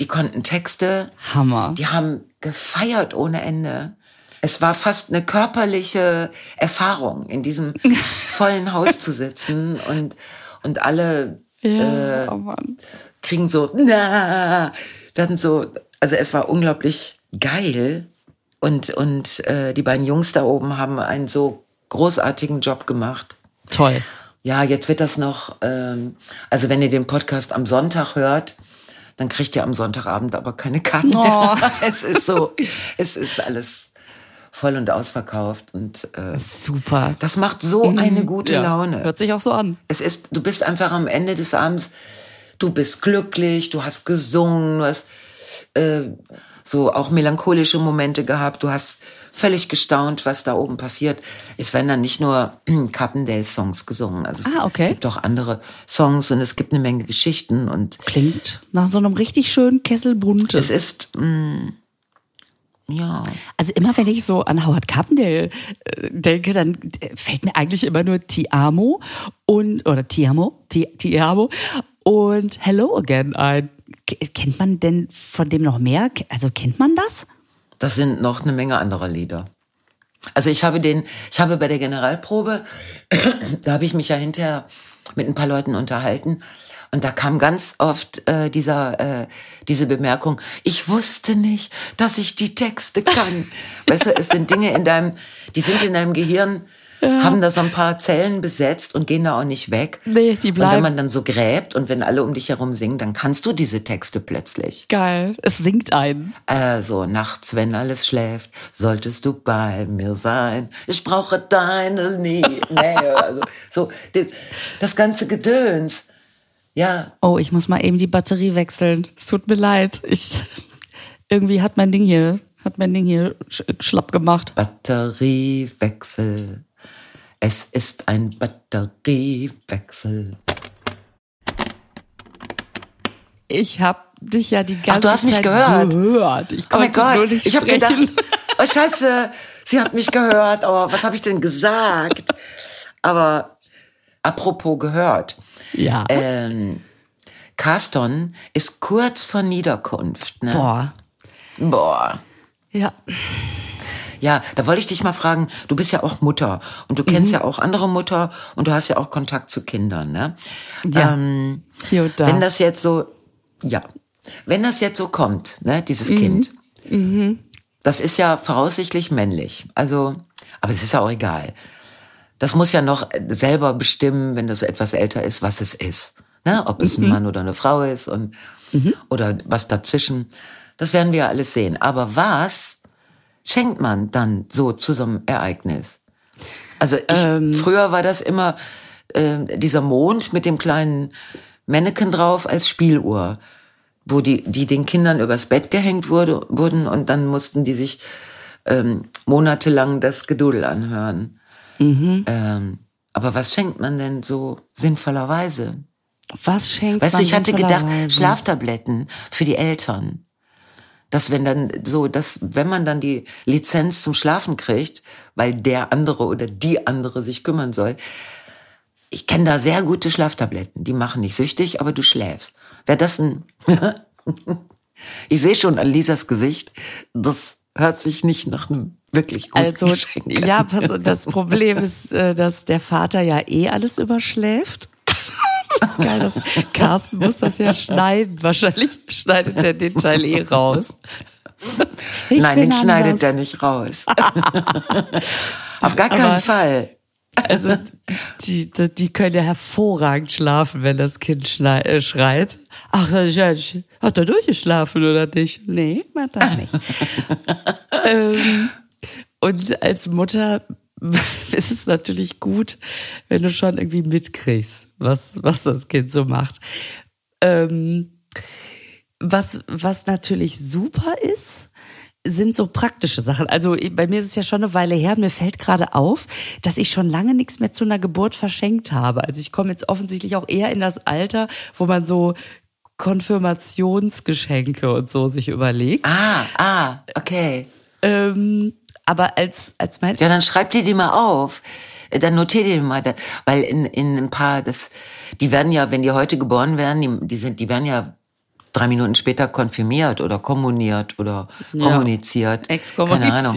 Speaker 1: Die konnten Texte.
Speaker 2: Hammer.
Speaker 1: Die haben gefeiert ohne Ende. Es war fast eine körperliche Erfahrung, in diesem vollen Haus zu sitzen und und alle
Speaker 2: ja, äh, oh Mann
Speaker 1: kriegen so, na, werden so, also es war unglaublich geil. Und, und äh, die beiden Jungs da oben haben einen so großartigen Job gemacht.
Speaker 2: Toll.
Speaker 1: Ja, jetzt wird das noch, ähm, also wenn ihr den Podcast am Sonntag hört, dann kriegt ihr am Sonntagabend aber keine Karten oh. mehr. Es ist so, es ist alles voll und ausverkauft und äh,
Speaker 2: super.
Speaker 1: Das macht so mhm. eine gute ja, Laune.
Speaker 2: Hört sich auch so an.
Speaker 1: Es ist, du bist einfach am Ende des Abends du bist glücklich, du hast gesungen, du hast äh, so auch melancholische Momente gehabt, du hast völlig gestaunt, was da oben passiert. Es werden dann nicht nur Carpendale-Songs gesungen, also es
Speaker 2: ah, okay.
Speaker 1: gibt auch andere Songs und es gibt eine Menge Geschichten und
Speaker 2: klingt nach so einem richtig schönen Kessel buntes.
Speaker 1: Es ist mh, mm, ja.
Speaker 2: Also immer wenn ich so an Howard Carpendale äh, denke, dann äh, fällt mir eigentlich immer nur Ti Amo und oder Ti Amo, Ti, Ti Amo und Hello Again ein. kennt man denn von dem noch mehr? Also kennt man das?
Speaker 1: Das sind noch eine Menge anderer Lieder. Also ich habe den, ich habe bei der Generalprobe, da habe ich mich ja hinterher mit ein paar Leuten unterhalten und da kam ganz oft äh, dieser, äh, diese Bemerkung, ich wusste nicht, dass ich die Texte kann. weißt du, es sind Dinge in deinem, die sind in deinem Gehirn, ja. haben da so ein paar Zellen besetzt und gehen da auch nicht weg.
Speaker 2: Nee, die bleiben.
Speaker 1: Und wenn man dann so gräbt und wenn alle um dich herum singen, dann kannst du diese Texte plötzlich.
Speaker 2: Geil, es singt ein.
Speaker 1: Äh, so, nachts, wenn alles schläft, solltest du bei mir sein. Ich brauche deine Nähe. also, so, das ganze Gedöns. Ja.
Speaker 2: Oh, ich muss mal eben die Batterie wechseln. Es tut mir leid. Ich, irgendwie hat mein Ding hier, hat mein Ding hier schlapp gemacht.
Speaker 1: Batteriewechsel. Es ist ein Batteriewechsel.
Speaker 2: Ich hab dich ja die ganze Zeit
Speaker 1: Ach, du hast mich
Speaker 2: Zeit
Speaker 1: gehört.
Speaker 2: gehört. Ich
Speaker 1: oh mein
Speaker 2: konnte
Speaker 1: Gott, ich habe
Speaker 2: sprechen.
Speaker 1: gedacht, oh Scheiße, sie hat mich gehört. Aber was habe ich denn gesagt? Aber apropos gehört.
Speaker 2: Ja.
Speaker 1: Ähm, Carston ist kurz vor Niederkunft. Ne?
Speaker 2: Boah.
Speaker 1: Boah.
Speaker 2: Ja.
Speaker 1: Ja, da wollte ich dich mal fragen, du bist ja auch Mutter und du kennst
Speaker 2: Mhm.
Speaker 1: ja auch andere Mutter und du hast ja auch Kontakt zu Kindern, ne?
Speaker 2: Ja.
Speaker 1: Ähm,
Speaker 2: Hier und da.
Speaker 1: Wenn das jetzt so, ja, wenn das jetzt so kommt, ne, dieses
Speaker 2: Mhm.
Speaker 1: Kind, das ist ja voraussichtlich männlich. Also, aber es ist ja auch egal. Das muss ja noch selber bestimmen, wenn das so etwas älter ist, was es ist. Ne? Ob es ein Mann oder eine Frau ist und oder was dazwischen. Das werden wir ja alles sehen. Aber was schenkt man dann so zu so einem Ereignis? Also ich, früher war das immer äh, dieser Mond mit dem kleinen Mannequin drauf als Spieluhr, wo die, die den Kindern übers Bett gehängt wurde, wurden und dann mussten die sich ähm, monatelang das Gedudel anhören. Ähm, aber was schenkt man denn so sinnvollerweise?
Speaker 2: Was schenkt
Speaker 1: Weißt
Speaker 2: man
Speaker 1: du, ich hatte gedacht? Schlaftabletten für die Eltern. Dass wenn dann so, dass wenn man dann die Lizenz zum Schlafen kriegt, weil der andere oder die andere sich kümmern soll, ich kenne da sehr gute Schlaftabletten. Die machen nicht süchtig, aber du schläfst. Wäre das ein, ich sehe schon an Lisas Gesicht, das hört sich nicht nach einem wirklich guten
Speaker 2: Also,
Speaker 1: Geschenk an.
Speaker 2: ja, das Problem ist, äh, dass der Vater ja eh alles überschläft. Geil, das, Carsten muss das ja schneiden. Wahrscheinlich schneidet er den Teil eh raus. Ich
Speaker 1: Nein, den schneidet
Speaker 2: anders.
Speaker 1: er nicht raus. Auf gar keinen
Speaker 2: Aber-
Speaker 1: Fall.
Speaker 2: Also die, die, können ja hervorragend schlafen, wenn das Kind äh, schreit. Ach, hat er durchgeschlafen oder nicht? Nee, hat er nicht. ähm, und als Mutter ist es natürlich gut, wenn du schon irgendwie mitkriegst, was, was das Kind so macht. Ähm, was, was natürlich super ist, sind so praktische Sachen. Also bei mir ist es ja schon eine Weile her. Mir fällt gerade auf, dass ich schon lange nichts mehr zu einer Geburt verschenkt habe. Also ich komme jetzt offensichtlich auch eher in das Alter, wo man so Konfirmationsgeschenke und so sich überlegt.
Speaker 1: Ah, ah, okay.
Speaker 2: Ähm, aber als, als mein
Speaker 1: Ja, dann schreib dir die mal auf. Äh, Dann notier dir die mal, weil in, in ein paar, das, die werden ja, wenn die heute geboren werden, die, die sind, die werden ja drei Minuten später konfirmiert oder kommuniert oder
Speaker 2: Ja.
Speaker 1: kommuniziert.
Speaker 2: Exkommuniziert.
Speaker 1: Keine Ahnung.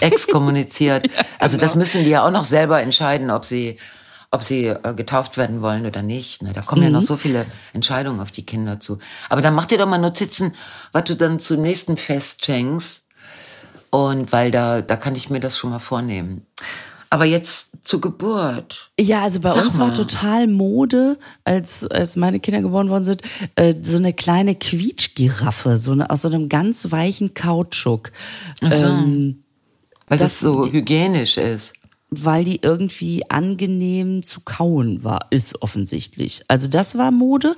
Speaker 1: Exkommuniziert. Also das müssen die ja auch noch selber entscheiden, ob sie, ob sie äh, getauft werden wollen oder nicht. Ne? Da kommen ja noch so viele Entscheidungen auf die Kinder zu. Aber dann mach dir doch mal Notizen, was du dann zum nächsten Fest schenkst. Und weil da, da kann ich mir das schon mal vornehmen. Aber jetzt zur Geburt.
Speaker 2: Ja, also bei
Speaker 1: Sag
Speaker 2: uns war
Speaker 1: mal.
Speaker 2: total Mode, als, als meine Kinder geboren worden sind, äh, so eine kleine Quietschgiraffe, so eine, aus so einem ganz weichen Kautschuk.
Speaker 1: So.
Speaker 2: Ähm,
Speaker 1: Weil das,
Speaker 2: das-
Speaker 1: so hygienisch ist.
Speaker 2: Weil die irgendwie angenehm zu kauen war, ist offensichtlich. Also das war Mode.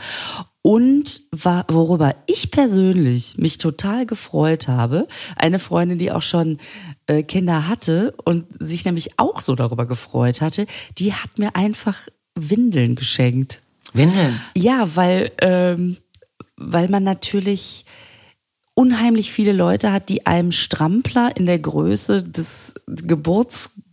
Speaker 2: Und war, worüber ich persönlich mich total gefreut habe, eine Freundin, die auch schon äh, Kinder hatte und sich nämlich auch so darüber gefreut hatte, die hat mir einfach Windeln geschenkt.
Speaker 1: Windeln.
Speaker 2: Ja, weil, ähm, weil man natürlich unheimlich viele Leute hat, die einem Strampler in der Größe des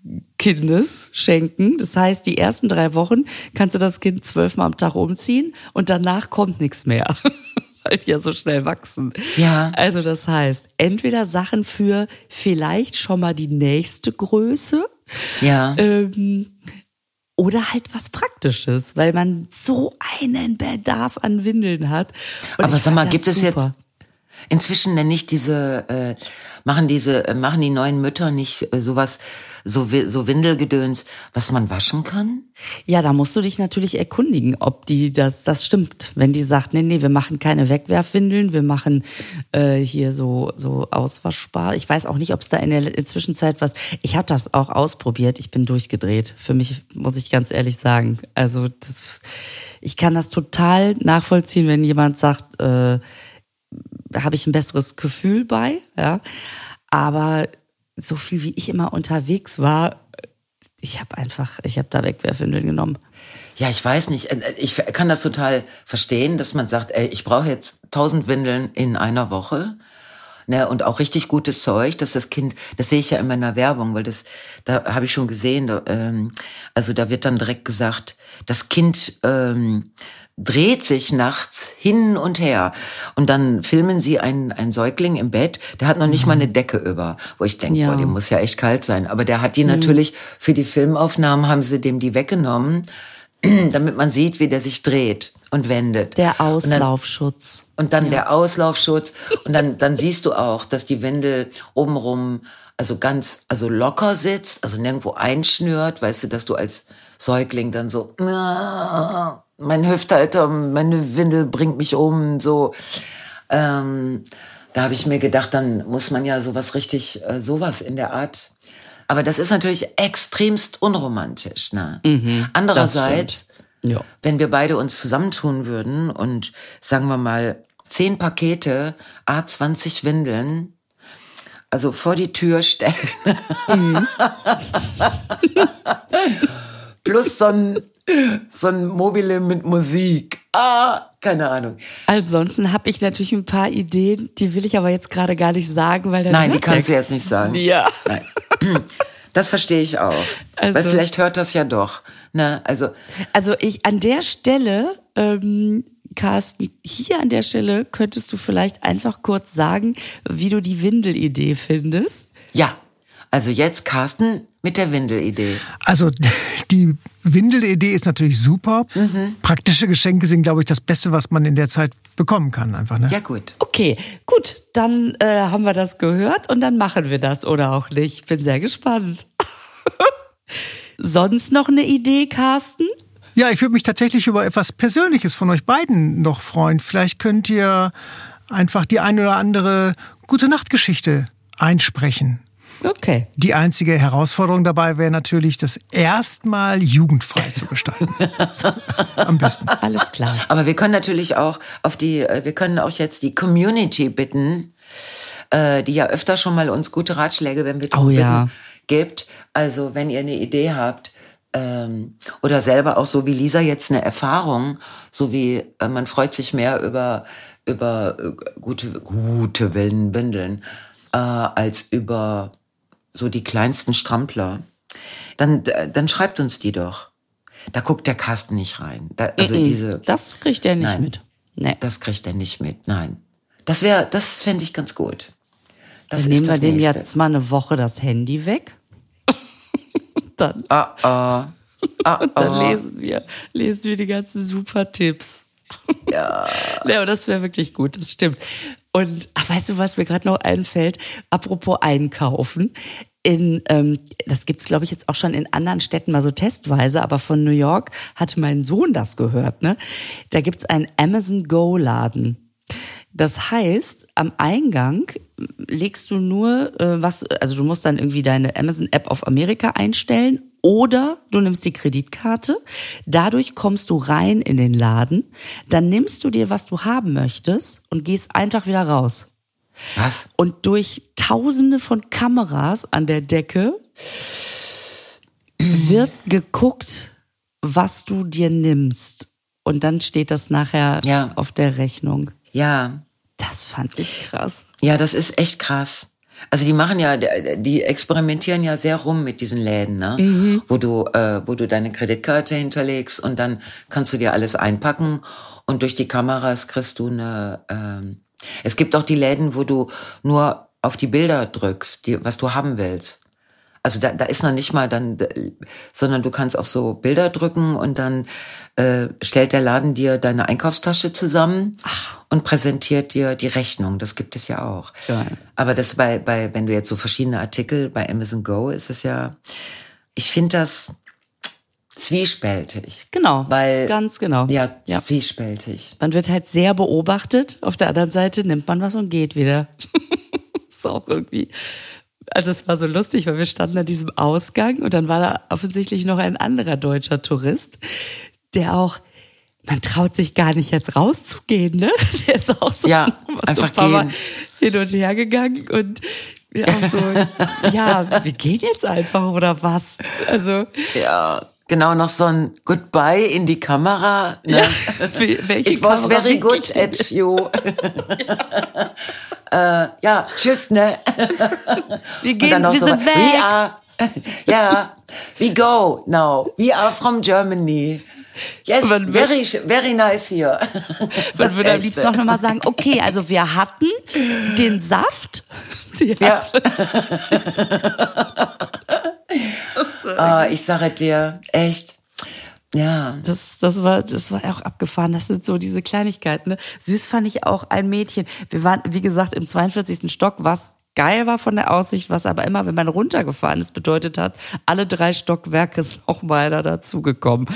Speaker 2: Geburtskindes schenken. Das heißt, die ersten drei Wochen kannst du das Kind zwölfmal am Tag umziehen und danach kommt nichts mehr. weil die ja so schnell wachsen.
Speaker 1: Ja.
Speaker 2: Also das heißt, entweder Sachen für vielleicht schon mal die nächste Größe.
Speaker 1: Ja.
Speaker 2: Ähm, oder halt was Praktisches, weil man so einen Bedarf an Windeln hat. Und
Speaker 1: Aber sag mal, gibt es jetzt inzwischen denn nicht diese, äh, machen diese, äh, machen die neuen Mütter nicht äh, sowas, so, so Windelgedöns, was man waschen kann?
Speaker 2: Ja, da musst du dich natürlich erkundigen, ob die das, das stimmt. Wenn die sagt, nee, nee, wir machen keine Wegwerfwindeln, wir machen äh, hier so so auswaschbar. Ich weiß auch nicht, ob es da in der Zwischenzeit was. Ich habe das auch ausprobiert. Ich bin durchgedreht. Für mich muss ich ganz ehrlich sagen. Also das, ich kann das total nachvollziehen, wenn jemand sagt, äh, habe ich ein besseres Gefühl bei, ja. Aber so viel wie ich immer unterwegs war, ich habe einfach, ich habe da Wegwerfwindeln genommen.
Speaker 1: Ja, ich weiß nicht. Äh, Ich kann das total verstehen, dass man sagt, ey, ich brauche jetzt tausend Windeln in einer Woche. Ne, und auch richtig gutes Zeug, dass das Kind, das sehe ich ja immer in der Werbung, weil das, da habe ich schon gesehen, da, ähm, also da wird dann direkt gesagt, das Kind ähm, dreht sich nachts hin und her. Und dann filmen sie einen, einen Säugling im Bett, der hat noch nicht mal eine Decke über, wo ich denke,
Speaker 2: Ja.
Speaker 1: boah, dem muss ja echt kalt sein, aber der hat die natürlich, für die Filmaufnahmen haben sie dem die weggenommen, damit man sieht, wie der sich dreht und wendet.
Speaker 2: Der
Speaker 1: Und dann-
Speaker 2: Auslaufschutz.
Speaker 1: und dann der Auslaufschutz. Und dann dann siehst du auch, dass die Windel obenrum also ganz also locker sitzt, also nirgendwo einschnürt, weißt du, dass du als Säugling dann so "Ah, mein Hüftalter, meine Windel bringt mich um, so ähm, da habe ich mir gedacht, dann muss man ja sowas richtig äh, sowas in der Art aber das ist natürlich extremst unromantisch, ne? Andererseits
Speaker 2: Ja.
Speaker 1: wenn wir beide uns zusammentun würden und sagen wir mal zehn Pakete, a 20 Windeln, also vor die Tür stellen. Plus so ein, so ein Mobile mit Musik. Ah, keine Ahnung.
Speaker 2: Ansonsten habe ich natürlich ein paar Ideen, die will ich aber jetzt gerade gar nicht sagen, weil dann
Speaker 1: Nein, die kannst du jetzt nicht sagen.
Speaker 2: Ja.
Speaker 1: Nein. Das verstehe ich auch.
Speaker 2: Also-
Speaker 1: Weil vielleicht hört das ja doch. Ne? Also,
Speaker 2: Also ich an der Stelle, ähm, Carsten, hier an der Stelle könntest du vielleicht einfach kurz sagen, wie du die Windelidee findest.
Speaker 1: ja. Also jetzt Carsten mit der Windelidee.
Speaker 3: Also die Windelidee ist natürlich super.
Speaker 1: Mhm.
Speaker 3: Praktische Geschenke sind, glaube ich, das Beste, was man in der Zeit bekommen kann, einfach. Ne?
Speaker 1: Ja, gut.
Speaker 2: Okay, gut, dann äh, haben wir das gehört und dann machen wir das oder auch nicht. Bin sehr gespannt. Sonst noch eine Idee, Carsten?
Speaker 3: Ja, ich würde mich tatsächlich über etwas Persönliches von euch beiden noch freuen. Vielleicht könnt ihr einfach die eine oder andere gute Nachtgeschichte einsprechen.
Speaker 2: Okay.
Speaker 3: Die einzige Herausforderung dabei wäre natürlich, das erstmal jugendfrei zu gestalten. Am besten.
Speaker 2: Alles klar.
Speaker 1: Aber wir können natürlich auch auf die, äh, wir können auch jetzt die Community bitten, äh, die ja öfter schon mal uns gute Ratschläge, wenn wir
Speaker 2: Oh ja.
Speaker 1: bitten, gibt. Also wenn ihr eine Idee habt ähm, oder selber auch so wie Lisa jetzt eine Erfahrung, so wie äh, man freut sich mehr über über äh, gute gute Willen Windeln äh, als über so die kleinsten Strampler, dann dann schreibt uns die doch. Da guckt der Carsten nicht rein. Da, also diese
Speaker 2: Das kriegt er nicht
Speaker 1: Nein.
Speaker 2: mit. Nee.
Speaker 1: das kriegt er nicht mit, nein. Das wäre, das fände ich ganz gut. Das
Speaker 2: Dann nehmen wir dem
Speaker 1: Nächste.
Speaker 2: jetzt mal eine Woche das Handy weg. dann
Speaker 1: Ah, ah, ah,
Speaker 2: und dann
Speaker 1: ah.
Speaker 2: lesen wir, lesen wir die ganzen super Tipps. Ja. ja, das wäre wirklich gut, das stimmt. Und ach, weißt du, was mir gerade noch einfällt? Apropos Einkaufen. In, ähm, das gibt's glaube ich, jetzt auch schon in anderen Städten mal so testweise, aber von New York hatte mein Sohn das gehört. Ne? Da gibt's einen Amazon Go-Laden. Das heißt, am Eingang legst du nur äh, was, also du musst dann irgendwie deine Amazon-App auf Amerika einstellen oder du nimmst die Kreditkarte. Dadurch kommst du rein in den Laden. Dann nimmst du dir, was du haben möchtest und gehst einfach wieder raus.
Speaker 1: Was?
Speaker 2: Und durch tausende von Kameras an der Decke wird geguckt, was du dir nimmst. Und dann steht das nachher
Speaker 1: Ja.
Speaker 2: auf der Rechnung.
Speaker 1: Ja,
Speaker 2: Das fand ich krass.
Speaker 1: ja, das ist echt krass. Also die machen ja, die experimentieren ja sehr rum mit diesen Läden, ne?
Speaker 2: Mhm.
Speaker 1: Wo du, äh, wo du deine Kreditkarte hinterlegst und dann kannst du dir alles einpacken Und durch die Kameras kriegst du eine. Ähm, es gibt auch die Läden, wo du nur auf die Bilder drückst, die, was du haben willst. Also da, da ist noch nicht mal dann, sondern du kannst auf so Bilder drücken und dann äh, stellt der Laden dir deine Einkaufstasche zusammen Ach. und präsentiert dir die Rechnung. Das gibt es ja auch. Ja. Aber das bei, bei, wenn du jetzt so verschiedene Artikel bei Amazon Go ist es ja, ich finde das zwiespältig.
Speaker 2: Genau.
Speaker 1: Weil,
Speaker 2: ganz genau.
Speaker 1: Ja, ja, zwiespältig.
Speaker 2: Man wird halt sehr beobachtet. Auf der anderen Seite nimmt man was und geht wieder. ist auch irgendwie also es war so lustig, weil wir standen an diesem Ausgang und dann war da offensichtlich noch ein anderer deutscher Tourist, der auch man traut sich gar nicht jetzt rauszugehen, ne? Der ist auch so,
Speaker 1: ja, einfach so gehen.
Speaker 2: hin und her gegangen und ja, auch so, ja, wir gehen jetzt einfach oder was? Also
Speaker 1: ja, genau noch so ein Goodbye in die Kamera. Ne? Ja, welche It was Kamera very good at you. ja. äh, ja, tschüss, ne?
Speaker 2: Wir gehen, wir so, sind weg. We are,
Speaker 1: yeah, we go now. We are from Germany. Yes, man very, very nice here.
Speaker 2: Man würde am liebsten noch mal sagen, okay, also wir hatten den Saft.
Speaker 1: Ja. Oh, ich sage dir, echt, ja.
Speaker 2: Das, das war, das war auch abgefahren. Das sind so diese Kleinigkeiten. Ne? Süß fand ich auch ein Mädchen. Wir waren, wie gesagt, im 42. Stock, was geil war von der Aussicht, was aber immer, wenn man runtergefahren ist, bedeutet hat, alle drei Stockwerke ist noch mal einer dazugekommen.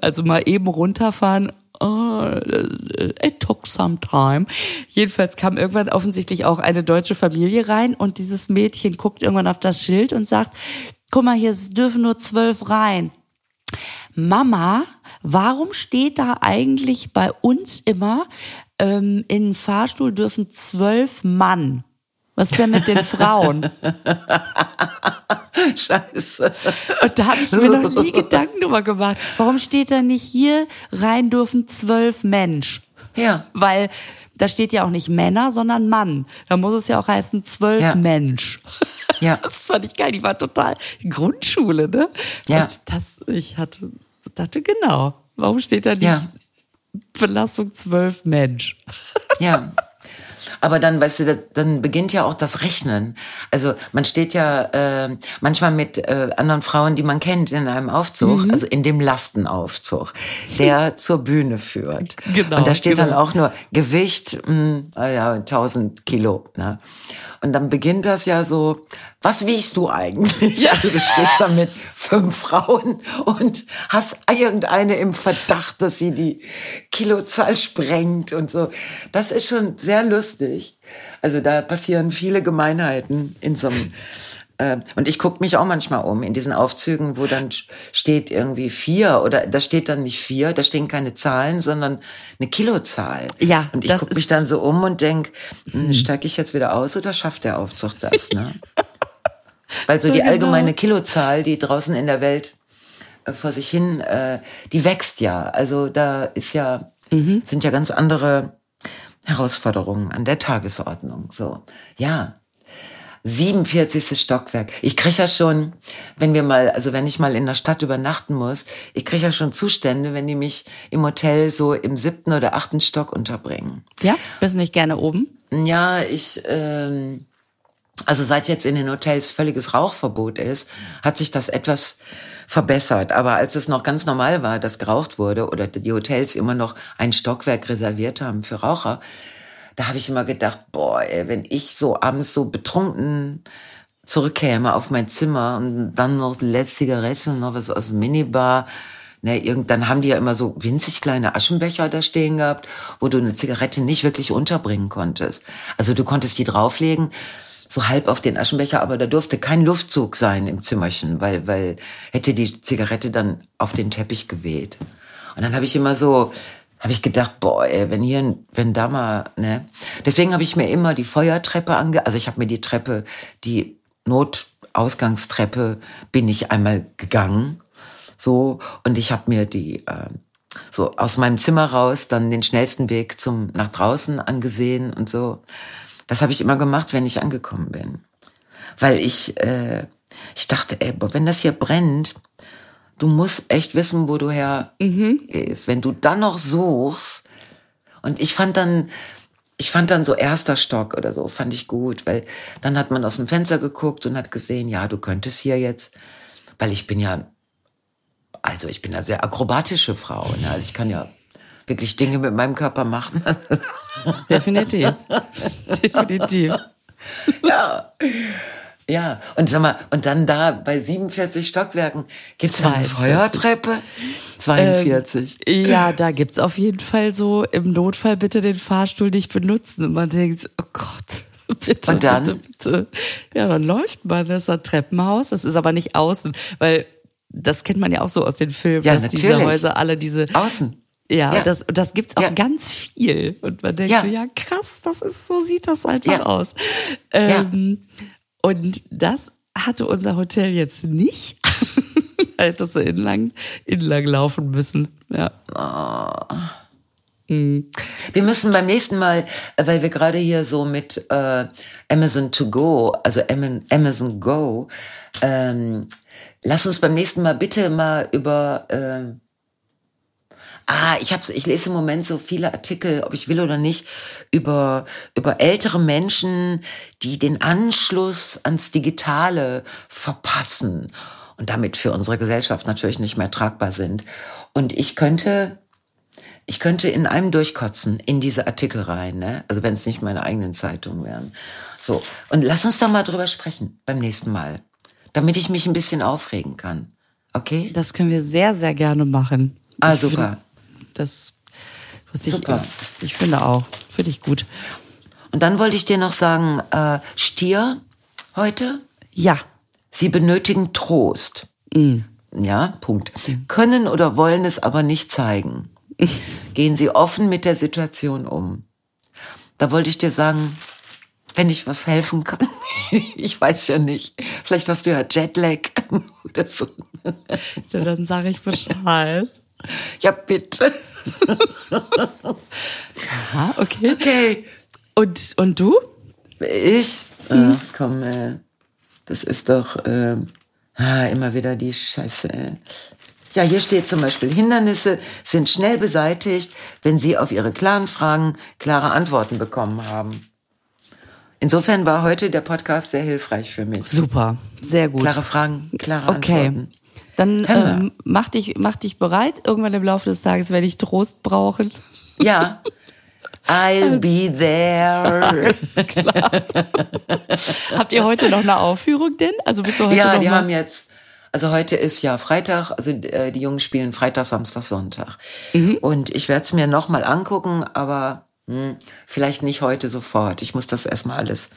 Speaker 2: Also mal eben runterfahren, oh, it took some time. Jedenfalls kam irgendwann offensichtlich auch eine deutsche Familie rein und dieses Mädchen guckt irgendwann auf das Schild und sagt, guck mal, hier dürfen nur zwölf rein. Mama, warum steht da eigentlich bei uns immer, ähm, in den Fahrstuhl dürfen zwölf Mann? Was ist denn mit den Frauen?
Speaker 1: Scheiße.
Speaker 2: Und da habe ich mir noch nie Gedanken drüber gemacht. Warum steht da nicht hier rein dürfen zwölf Mensch?
Speaker 1: Ja.
Speaker 2: Weil da steht ja auch nicht Männer, sondern Mann. Da muss es ja auch heißen zwölf ja. Mensch.
Speaker 1: Ja.
Speaker 2: Das fand ich geil. Die war total Grundschule, ne?
Speaker 1: Ja.
Speaker 2: Und das, ich hatte, dachte, genau. Warum steht da nicht ja. Belastung zwölf Mensch?
Speaker 1: Ja. Aber dann, weißt du, dann beginnt ja auch das Rechnen. Also man steht ja äh, manchmal mit äh, anderen Frauen, die man kennt, in einem Aufzug, mhm. also in dem Lastenaufzug, der zur Bühne führt. Genau. Und da steht genau. dann auch nur Gewicht, mh, hm, ah ja, 1000 Kilo. Ne? Und dann beginnt das ja so, was wiegst du eigentlich? Ja. Also du stehst da mit fünf Frauen und hast irgendeine im Verdacht, dass sie die Kilozahl sprengt und so. Das ist schon sehr lustig. Also da passieren viele Gemeinheiten in so einem äh, und ich gucke mich auch manchmal um in diesen Aufzügen, wo dann steht irgendwie vier oder da steht dann nicht vier, da stehen keine Zahlen, sondern eine Kilozahl.
Speaker 2: Ja.
Speaker 1: Und ich gucke mich dann so um und denk, hm, steige ich jetzt wieder aus oder schafft der Aufzug das? Ne? Weil so die genau. allgemeine Kilozahl, die draußen in der Welt äh, vor sich hin, äh, die wächst ja. Also da ist ja, mhm. sind ja ganz andere Herausforderungen an der Tagesordnung. So, ja, 47. Stockwerk. Ich kriege ja schon, wenn wir mal, also wenn ich mal in der Stadt übernachten muss, ich kriege ja schon Zustände, wenn die mich im Hotel so im siebten oder achten Stock unterbringen.
Speaker 2: Ja, bist du nicht gerne oben?
Speaker 1: Ja, ich, ähm, also seit jetzt in den Hotels völliges Rauchverbot ist, hat sich das etwas verbessert. Aber als es noch ganz normal war, dass geraucht wurde oder die Hotels immer noch ein Stockwerk reserviert haben für Raucher, da habe ich immer gedacht, boah, ey, wenn ich so abends so betrunken zurückkäme auf mein Zimmer und dann noch eine letzte Zigarette und noch was aus dem Minibar, ne, irgend, dann haben die ja immer so winzig kleine Aschenbecher da stehen gehabt, wo du eine Zigarette nicht wirklich unterbringen konntest. Also du konntest die drauflegen, so halb auf den Aschenbecher, aber da durfte kein Luftzug sein im Zimmerchen, weil, weil hätte die Zigarette dann auf den Teppich geweht. Und dann habe ich immer so habe ich gedacht, boah, ey, wenn hier, wenn da mal, ne. Deswegen habe ich mir immer die Feuertreppe ange, also ich habe mir die Treppe, die Notausgangstreppe, bin ich einmal gegangen, so und ich habe mir die äh, so aus meinem Zimmer raus dann den schnellsten Weg zum nach draußen angesehen und so. Das habe ich immer gemacht, wenn ich angekommen bin, weil ich äh, ich dachte, ey, boah, wenn das hier brennt, du musst echt wissen, wo du her gehst. Wenn du dann noch suchst, und ich fand dann, ich fand dann so erster Stock oder so, fand ich gut, weil dann hat man aus dem Fenster geguckt und hat gesehen, ja, du könntest hier jetzt, weil ich bin ja, also ich bin ja sehr akrobatische Frau, ne? also ich kann ja wirklich Dinge mit meinem Körper machen.
Speaker 2: Definitiv. Definitiv.
Speaker 1: ja. Ja, und sag mal, und dann da bei 47 Stockwerken gibt's da eine
Speaker 2: 42.
Speaker 1: Feuertreppe? 42.
Speaker 2: Ja, da gibt's auf jeden Fall so im Notfall bitte den Fahrstuhl nicht benutzen. Und man denkt, oh Gott, bitte,
Speaker 1: Und dann?
Speaker 2: bitte, bitte. Ja, dann läuft man, das ist ein Treppenhaus, das ist aber nicht außen, weil das kennt man ja auch so aus den Filmen,
Speaker 1: Ja,
Speaker 2: dass diese
Speaker 1: natürlich.
Speaker 2: Häuser alle diese
Speaker 1: Außen.
Speaker 2: Ja,
Speaker 1: Ja.
Speaker 2: und das, das gibt's auch
Speaker 1: Ja.
Speaker 2: ganz viel. Und man denkt
Speaker 1: Ja.
Speaker 2: so, ja, krass, das ist, so sieht das einfach
Speaker 1: Ja.
Speaker 2: aus. Ähm, Und das hatte unser Hotel jetzt nicht. da hättest du inlang, inlang laufen müssen. Ja.
Speaker 1: Wir müssen beim nächsten Mal, äh, weil wir gerade hier so mit äh, Amazon to go, also Am- Amazon Go, ähm, lass uns beim nächsten Mal bitte mal über äh, Ah, ich hab's, ich lese im Moment so viele Artikel, ob ich will oder nicht, über, über ältere Menschen, die den Anschluss ans Digitale verpassen und damit für unsere Gesellschaft natürlich nicht mehr tragbar sind. Und ich könnte, ich könnte in einem durchkotzen in diese Artikel rein, ne? Also wenn es nicht meine eigenen Zeitungen wären. So. Und lass uns da mal drüber sprechen beim nächsten Mal. Damit ich mich ein bisschen aufregen kann. Okay?
Speaker 2: Das können wir sehr, sehr gerne machen.
Speaker 1: Ah, super.
Speaker 2: Das, was ich,
Speaker 1: Super.
Speaker 2: ich finde auch. Finde ich gut.
Speaker 1: Und dann wollte ich dir noch sagen, äh, Stier heute,
Speaker 2: Ja.
Speaker 1: sie benötigen Trost. Ja, Punkt. Können oder wollen es aber nicht zeigen. Gehen sie offen mit der Situation um. Da wollte ich dir sagen, wenn ich was helfen kann. ich weiß ja nicht. Vielleicht hast du ja Jetlag oder so.
Speaker 2: Ja, Dann sage ich Bescheid.
Speaker 1: Ja, bitte.
Speaker 2: Ah, okay.
Speaker 1: Okay.
Speaker 2: Und, und du?
Speaker 1: Ich? Ach, komm, äh, das ist doch äh, ah, immer wieder die Scheiße. Äh. Ja, hier steht zum Beispiel, Hindernisse sind schnell beseitigt, wenn Sie auf Ihre klaren Fragen klare Antworten bekommen haben. Insofern war heute der Podcast sehr hilfreich für mich.
Speaker 2: Super. Sehr gut.
Speaker 1: Klare Fragen, klare
Speaker 2: Okay.
Speaker 1: Antworten.
Speaker 2: Dann ähm, mach, dich, mach dich bereit. Irgendwann im Laufe des Tages werde ich Trost brauchen.
Speaker 1: Ja. I'll be there.
Speaker 2: Habt ihr heute noch eine Aufführung denn? Also bist du heute
Speaker 1: Ja,
Speaker 2: noch
Speaker 1: die haben jetzt, also heute ist ja Freitag, also äh, die Jungen spielen Freitag, Samstag, Sonntag.
Speaker 2: Mhm.
Speaker 1: Und ich werde es mir nochmal angucken, aber hm, vielleicht nicht heute sofort. Ich muss das erstmal alles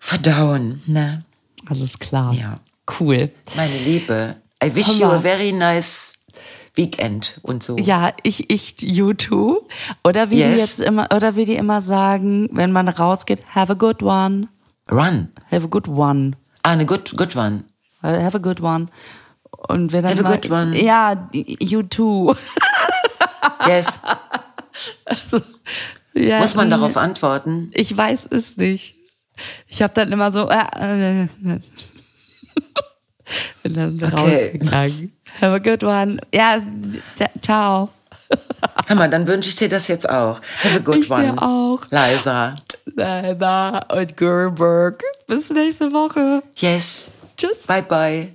Speaker 1: verdauen. Ne?
Speaker 2: Alles klar.
Speaker 1: Ja.
Speaker 2: Cool.
Speaker 1: Meine Liebe, I wish you a very nice weekend und so.
Speaker 2: Ja, ich, ich, you too. Oder wie die
Speaker 1: Yes.
Speaker 2: jetzt immer, oder wie die immer sagen, wenn man rausgeht, have a good one.
Speaker 1: Run.
Speaker 2: Have a good one.
Speaker 1: Ah, eine good, good one.
Speaker 2: Have a good one. Und wenn dann
Speaker 1: Have a
Speaker 2: mal,
Speaker 1: good one.
Speaker 2: Ja, you too.
Speaker 1: Yes.
Speaker 2: Ja,
Speaker 1: Muss man darauf antworten?
Speaker 2: Ich weiß es nicht. Ich habe dann immer so, äh, äh, bin dann
Speaker 1: Okay.
Speaker 2: rausgegangen. Have a good one. Ja, ciao.
Speaker 1: Hör mal, dann wünsche ich dir das jetzt auch. Have a good
Speaker 2: Ich dir
Speaker 1: one.
Speaker 2: auch.
Speaker 1: Liza.
Speaker 2: Lena und Gerberg. Bis nächste Woche.
Speaker 1: Yes.
Speaker 2: Tschüss.
Speaker 1: Bye bye.